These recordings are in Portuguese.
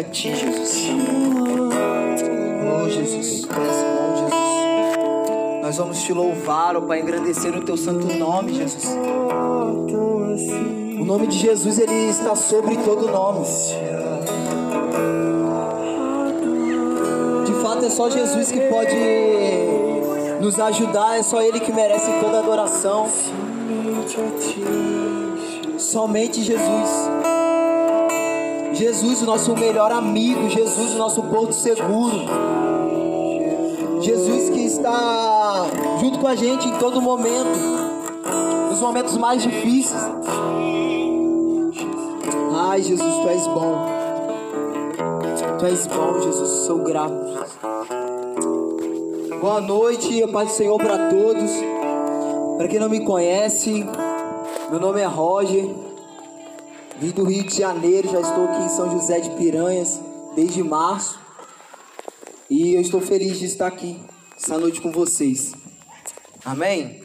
a ti, Jesus. Oh, Jesus, Jesus. Nós vamos te louvar, ó Pai, engrandecer o teu santo nome, Jesus. O nome de Jesus, ele está sobre todo nome. De fato, é só Jesus que pode nos ajudar, é só Ele que merece toda adoração. Somente Jesus. Jesus, o nosso melhor amigo, Jesus, o nosso porto seguro. Jesus que está junto com a gente em todo momento, nos momentos mais difíceis. Ai, Jesus, tu és bom. Tu és bom, Jesus, sou grato. Boa noite, paz do Senhor para todos. Para quem não me conhece, meu nome é Roger. Vim do Rio de Janeiro, já estou aqui em São José de Piranhas desde março. E eu estou feliz de estar aqui essa noite com vocês. Amém?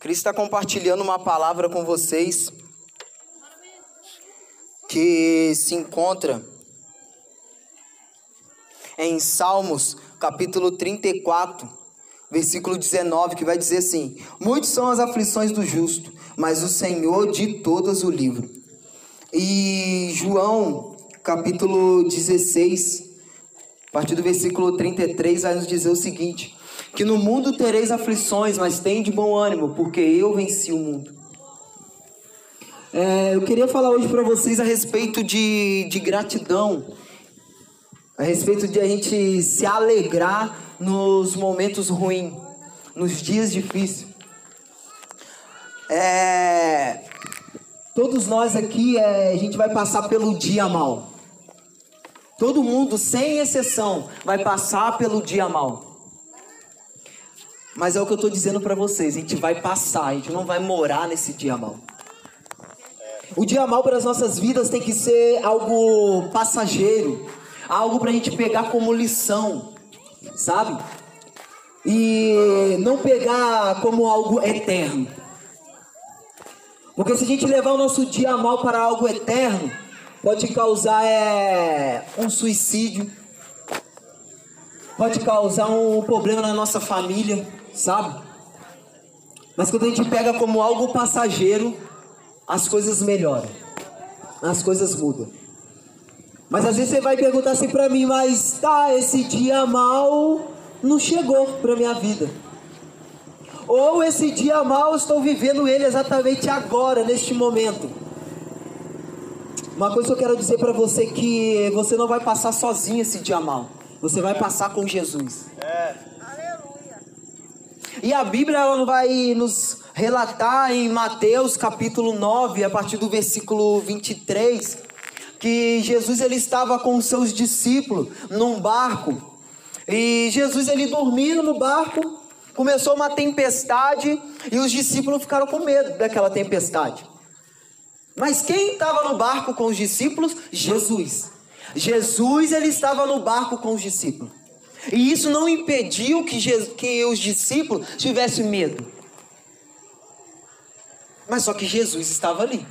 Cristo está compartilhando uma palavra com vocês que se encontra em Salmos, capítulo 34, versículo 19, que vai dizer assim: Muitos são as aflições do justo, mas o Senhor de todas o livra. E João, capítulo 16, a partir do versículo 33, vai nos dizer o seguinte: Que no mundo tereis aflições, mas tem de bom ânimo, porque eu venci o mundo. É, eu queria falar hoje para vocês a respeito de, de gratidão, a respeito de a gente se alegrar nos momentos ruins, nos dias difíceis. É, todos nós aqui, é, a gente vai passar pelo dia mal. Todo mundo, sem exceção, vai passar pelo dia mal. Mas é o que eu estou dizendo para vocês: a gente vai passar, a gente não vai morar nesse dia mal. O dia mal para as nossas vidas tem que ser algo passageiro, algo para a gente pegar como lição, sabe? E não pegar como algo eterno. Porque se a gente levar o nosso dia mal para algo eterno, pode causar é, um suicídio, pode causar um problema na nossa família, sabe? Mas quando a gente pega como algo passageiro, as coisas melhoram, as coisas mudam. Mas às vezes você vai perguntar assim para mim, mas tá, esse dia mal não chegou para minha vida. Ou esse dia mal estou vivendo ele exatamente agora, neste momento. Uma coisa que eu quero dizer para você que você não vai passar sozinho esse dia mal. Você vai passar com Jesus. É. E a Bíblia ela vai nos relatar em Mateus capítulo 9, a partir do versículo 23, que Jesus ele estava com seus discípulos num barco. E Jesus ele dormindo no barco, começou uma tempestade e os discípulos ficaram com medo daquela tempestade. Mas quem estava no barco com os discípulos? Jesus. Jesus ele estava no barco com os discípulos. E isso não impediu que, Jesus, que os discípulos tivessem medo. Mas só que Jesus estava ali.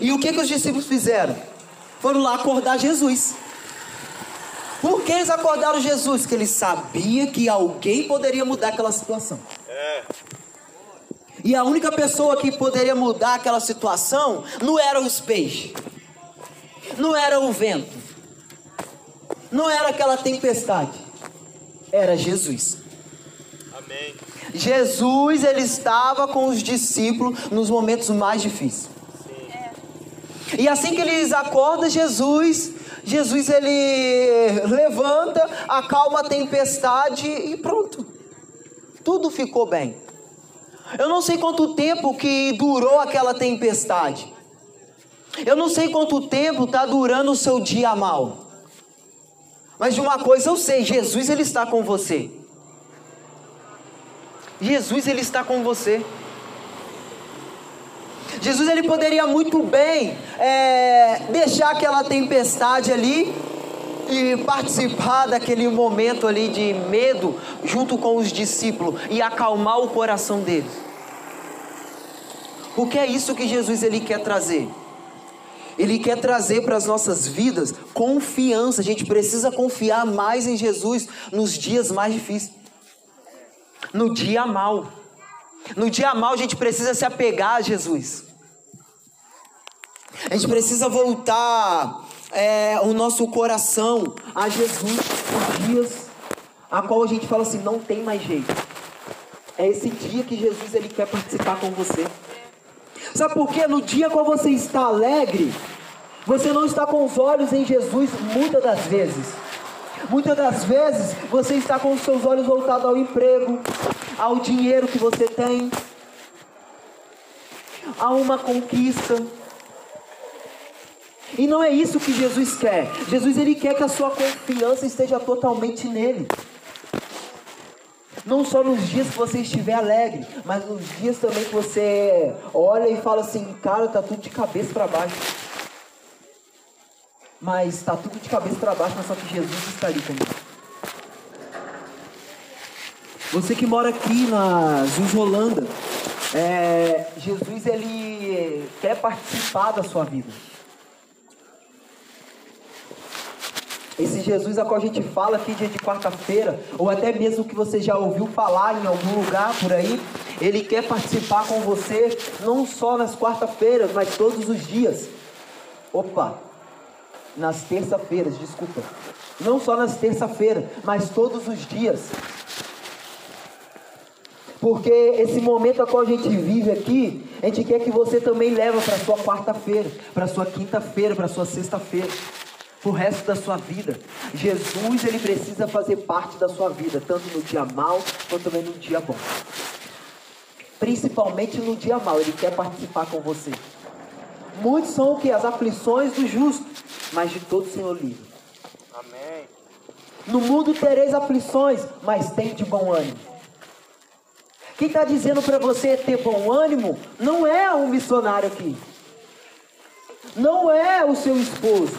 E o que, que os discípulos fizeram? Foram lá acordar Jesus. Por que eles acordaram Jesus? Porque eles sabiam que alguém poderia mudar aquela situação. É. E a única pessoa que poderia mudar aquela situação não eram os peixes, não era o vento, não era aquela tempestade, era Jesus. Amém. Jesus ele estava com os discípulos nos momentos mais difíceis. Sim. E assim que eles acordam Jesus, Jesus ele levanta, acalma a tempestade e pronto. Tudo ficou bem. Eu não sei quanto tempo que durou aquela tempestade. Eu não sei quanto tempo está durando o seu dia mal. Mas de uma coisa eu sei, Jesus ele está com você. Jesus ele está com você. Jesus ele poderia muito bem é, deixar aquela tempestade ali e participar daquele momento ali de medo junto com os discípulos e acalmar o coração deles. Porque é isso que Jesus ele quer trazer. Ele quer trazer para as nossas vidas confiança. A gente precisa confiar mais em Jesus nos dias mais difíceis. No dia mal. No dia mal a gente precisa se apegar a Jesus. A gente precisa voltar é, o nosso coração a Jesus nos dias a qual a gente fala assim, não tem mais jeito. É esse dia que Jesus ele quer participar com você. Sabe por quê? No dia quando você está alegre, você não está com os olhos em Jesus muitas das vezes. Muitas das vezes você está com os seus olhos voltados ao emprego, ao dinheiro que você tem, a uma conquista. E não é isso que Jesus quer. Jesus ele quer que a sua confiança esteja totalmente nele. Não só nos dias que você estiver alegre, mas nos dias também que você olha e fala assim, cara, tá tudo de cabeça para baixo. Mas tá tudo de cabeça para baixo, mas só que Jesus está ali comigo. Você que mora aqui na Zuzolanda, é, Jesus ele quer participar da sua vida. Esse Jesus a qual a gente fala aqui dia de quarta-feira, ou até mesmo que você já ouviu falar em algum lugar por aí, ele quer participar com você não só nas quarta-feiras, mas todos os dias. Opa, nas terça-feiras, desculpa. Não só nas terça-feiras, mas todos os dias. Porque esse momento a qual a gente vive aqui, a gente quer que você também leva para sua quarta-feira, para sua quinta-feira, para sua sexta-feira o resto da sua vida. Jesus, ele precisa fazer parte da sua vida, tanto no dia mal quanto também no dia bom. Principalmente no dia mal, ele quer participar com você. Muitos são o que? As aflições do justo, mas de todo Senhor livre. Amém. No mundo tereis aflições, mas tem de bom ânimo. Quem está dizendo para você ter bom ânimo não é um missionário aqui. Não é o seu esposo.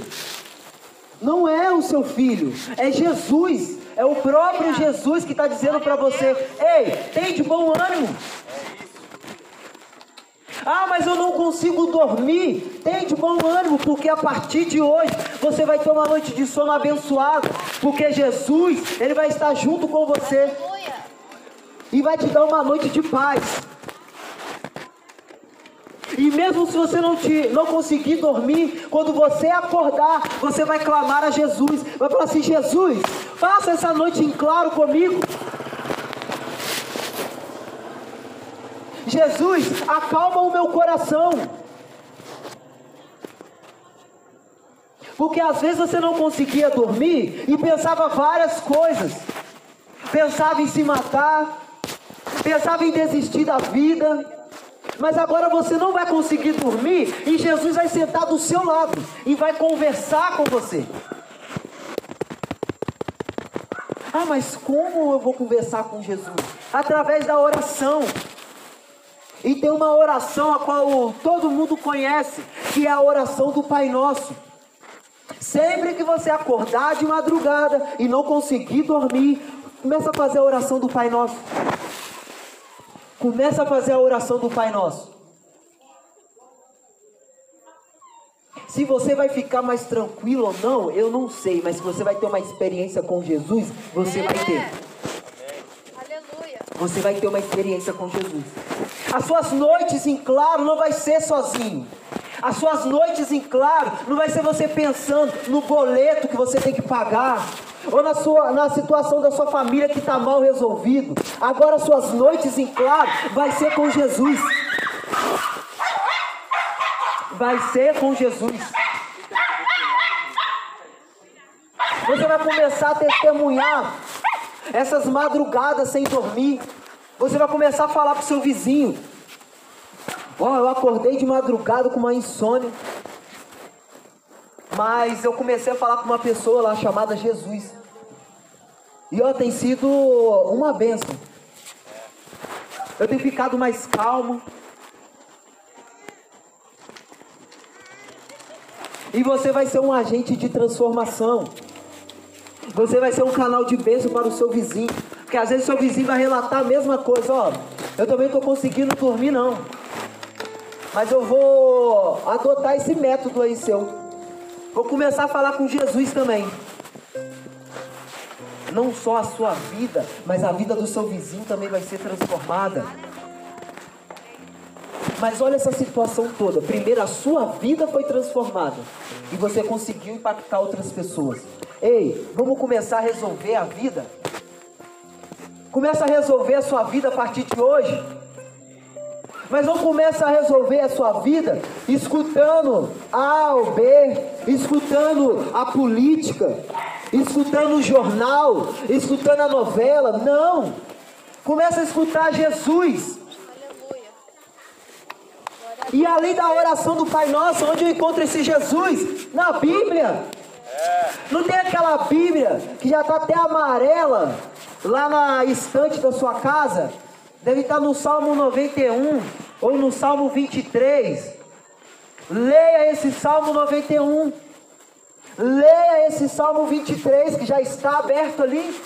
Não é o seu filho, é Jesus. É o próprio Jesus que está dizendo para você: Ei, tem de bom ânimo. Ah, mas eu não consigo dormir. Tem de bom ânimo, porque a partir de hoje você vai ter uma noite de sono abençoado, porque Jesus, ele vai estar junto com você e vai te dar uma noite de paz. E mesmo se você não, te, não conseguir dormir, quando você acordar, você vai clamar a Jesus. Vai falar assim: Jesus, faça essa noite em claro comigo. Jesus, acalma o meu coração. Porque às vezes você não conseguia dormir e pensava várias coisas. Pensava em se matar, pensava em desistir da vida, mas agora você não vai conseguir dormir e Jesus vai sentar do seu lado e vai conversar com você. Ah, mas como eu vou conversar com Jesus? Através da oração. E tem uma oração a qual todo mundo conhece, que é a oração do Pai Nosso. Sempre que você acordar de madrugada e não conseguir dormir, começa a fazer a oração do Pai Nosso. Começa a fazer a oração do Pai Nosso. Se você vai ficar mais tranquilo ou não, eu não sei, mas se você vai ter uma experiência com Jesus, você é. vai ter. Aleluia. Você vai ter uma experiência com Jesus. As suas noites em claro não vai ser sozinho. As suas noites em claro não vai ser você pensando no boleto que você tem que pagar, ou na, sua, na situação da sua família que está mal resolvido. Agora suas noites em claro vai ser com Jesus. Vai ser com Jesus. Você vai começar a testemunhar essas madrugadas sem dormir. Você vai começar a falar para o seu vizinho. Oh, eu acordei de madrugada com uma insônia. Mas eu comecei a falar com uma pessoa lá chamada Jesus. E ó, tem sido uma benção. Eu tenho ficado mais calmo. E você vai ser um agente de transformação. Você vai ser um canal de bênção para o seu vizinho. Porque às vezes o seu vizinho vai relatar a mesma coisa, ó. Eu também estou conseguindo dormir não. Mas eu vou adotar esse método aí seu. Vou começar a falar com Jesus também. Não só a sua vida, mas a vida do seu vizinho também vai ser transformada. Mas olha essa situação toda. Primeiro, a sua vida foi transformada. E você conseguiu impactar outras pessoas. Ei, vamos começar a resolver a vida? Começa a resolver a sua vida a partir de hoje. Mas não começa a resolver a sua vida escutando A ou B, escutando a política, escutando o jornal, escutando a novela. Não! Começa a escutar Jesus. E além da oração do Pai Nosso, onde eu encontro esse Jesus? Na Bíblia. Não tem aquela Bíblia que já está até amarela lá na estante da sua casa? Deve estar no Salmo 91 ou no Salmo 23. Leia esse Salmo 91. Leia esse Salmo 23 que já está aberto ali.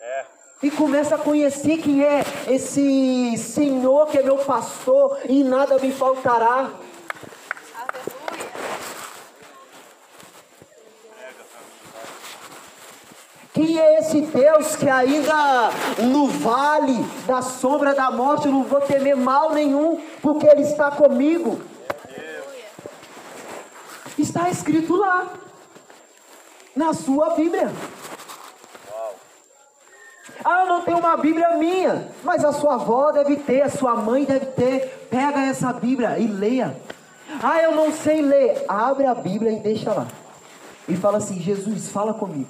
É. E começa a conhecer quem é esse Senhor que é meu pastor e nada me faltará. É esse Deus que ainda no vale da sombra da morte eu não vou temer mal nenhum, porque Ele está comigo? Está escrito lá, na sua Bíblia. Ah, eu não tenho uma Bíblia minha, mas a sua avó deve ter, a sua mãe deve ter. Pega essa Bíblia e leia. Ah, eu não sei ler. Abre a Bíblia e deixa lá. E fala assim: Jesus, fala comigo.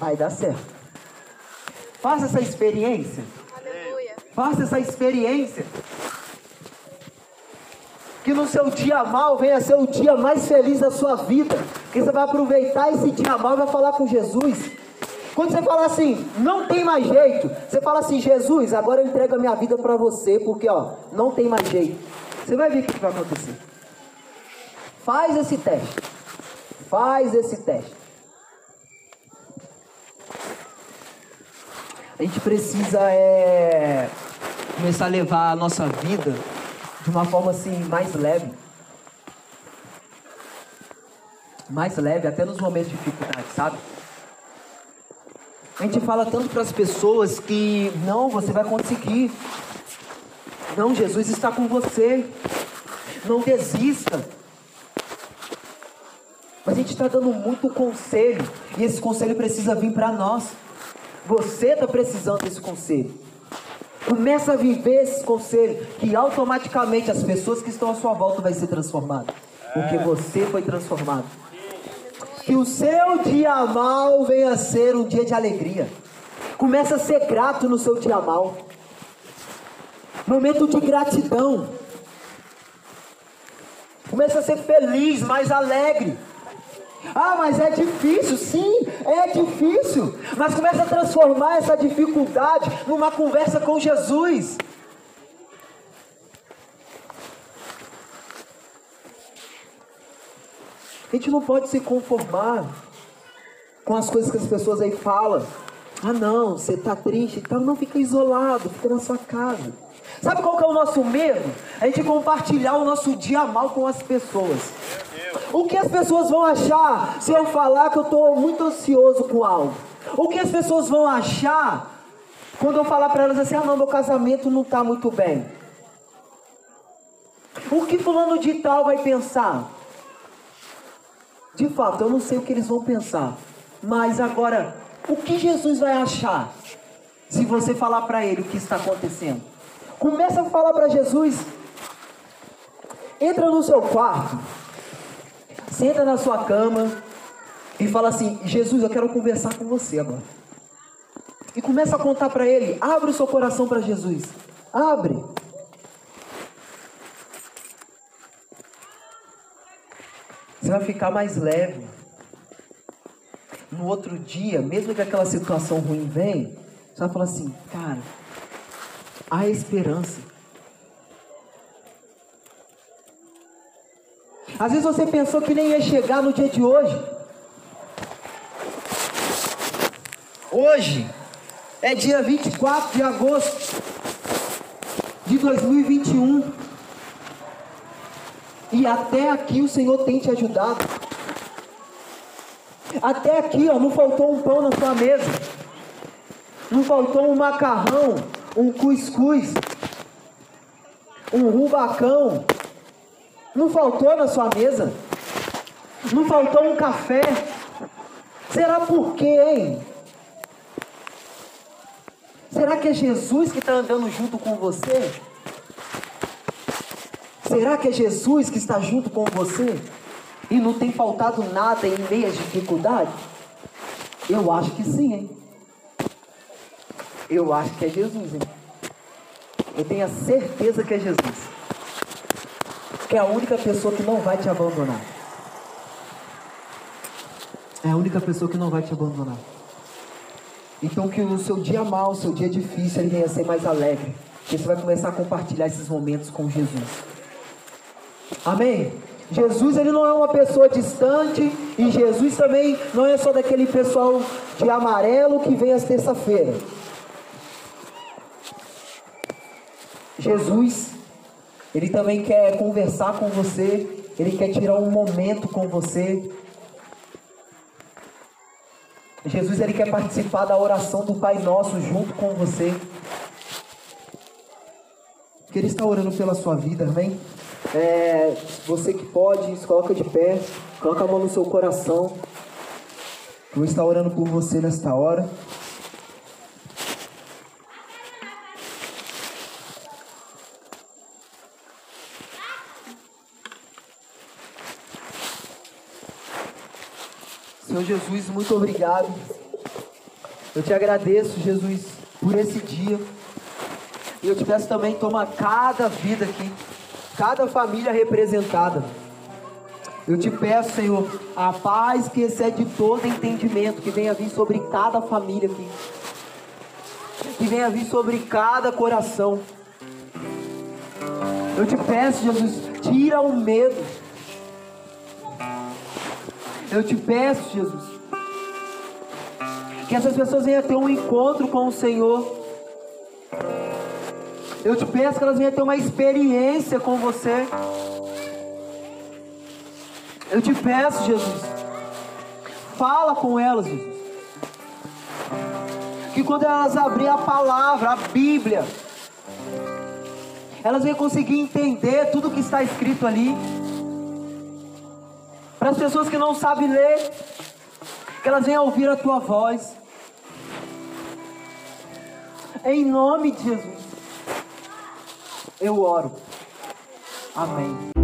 Vai dar certo. Faça essa experiência. Aleluia. Faça essa experiência. Que no seu dia mal venha ser o dia mais feliz da sua vida. Que você vai aproveitar esse dia mal e vai falar com Jesus. Quando você fala assim, não tem mais jeito, você fala assim, Jesus, agora eu entrego a minha vida para você, porque ó, não tem mais jeito. Você vai ver o que vai acontecer. Faz esse teste. Faz esse teste. A gente precisa é, começar a levar a nossa vida de uma forma assim mais leve. Mais leve, até nos momentos de dificuldade, sabe? A gente fala tanto para as pessoas que não, você vai conseguir. Não, Jesus está com você. Não desista. Mas a gente está dando muito conselho. E esse conselho precisa vir para nós. Você está precisando desse conselho. Começa a viver esse conselho, que automaticamente as pessoas que estão à sua volta vai ser transformado. Porque você foi transformado. Que o seu dia mal venha a ser um dia de alegria. Começa a ser grato no seu dia mal. Momento de gratidão. Começa a ser feliz, mais alegre. Ah, mas é difícil, sim, é difícil. Mas começa a transformar essa dificuldade numa conversa com Jesus. A gente não pode se conformar com as coisas que as pessoas aí falam. Ah, não, você está triste, então não fica isolado, fica na sua casa. Sabe qual que é o nosso medo? A gente compartilhar o nosso dia mal com as pessoas. O que as pessoas vão achar se eu falar que eu estou muito ansioso com algo? O que as pessoas vão achar quando eu falar para elas assim: ah, não, meu casamento não está muito bem? O que fulano de tal vai pensar? De fato, eu não sei o que eles vão pensar. Mas agora, o que Jesus vai achar se você falar para ele o que está acontecendo? Começa a falar para Jesus. Entra no seu quarto senta na sua cama e fala assim: Jesus, eu quero conversar com você agora. E começa a contar para ele. Abre o seu coração para Jesus. Abre. Você vai ficar mais leve. No outro dia, mesmo que aquela situação ruim venha, você vai falar assim: cara, há esperança. Às vezes você pensou que nem ia chegar no dia de hoje. Hoje, É dia 24 de agosto de 2021. E até aqui o Senhor tem te ajudado. Até aqui, ó, não faltou um pão na sua mesa. Não faltou um macarrão, um cuscuz, um rubacão. Não faltou na sua mesa. Não faltou um café. Será por quê, hein? Será que é Jesus que está andando junto com você? Será que é Jesus que está junto com você? E não tem faltado nada em meio às dificuldades? Eu acho que sim, hein? Eu acho que é Jesus, hein? Eu tenho a certeza que é Jesus. Que é a única pessoa que não vai te abandonar. É a única pessoa que não vai te abandonar. Então que o seu dia mal, o seu dia difícil, ele venha ser mais alegre. Que você vai começar a compartilhar esses momentos com Jesus. Amém? Jesus ele não é uma pessoa distante e Jesus também não é só daquele pessoal de amarelo que vem às terça-feira. Jesus, ele também quer conversar com você, ele quer tirar um momento com você, Jesus ele quer participar da oração do Pai Nosso junto com você. Que ele está orando pela sua vida, amém? É, você que pode, se coloca de pé, coloca a mão no seu coração. Eu vou estar orando por você nesta hora. Senhor Jesus, muito obrigado. Eu te agradeço, Jesus, por esse dia. E eu te peço também, toma cada vida aqui, cada família representada. Eu te peço, Senhor, a paz que excede todo entendimento, que venha vir sobre cada família aqui. Que venha vir sobre cada coração. Eu te peço, Jesus, tira o medo eu te peço, Jesus, que essas pessoas venham ter um encontro com o Senhor. Eu te peço que elas venham ter uma experiência com você. Eu te peço, Jesus, fala com elas, Jesus. Que quando elas abrirem a palavra, a Bíblia, elas venham conseguir entender tudo que está escrito ali. Para as pessoas que não sabem ler, que elas venham ouvir a tua voz. Em nome de Jesus, eu oro. Amém.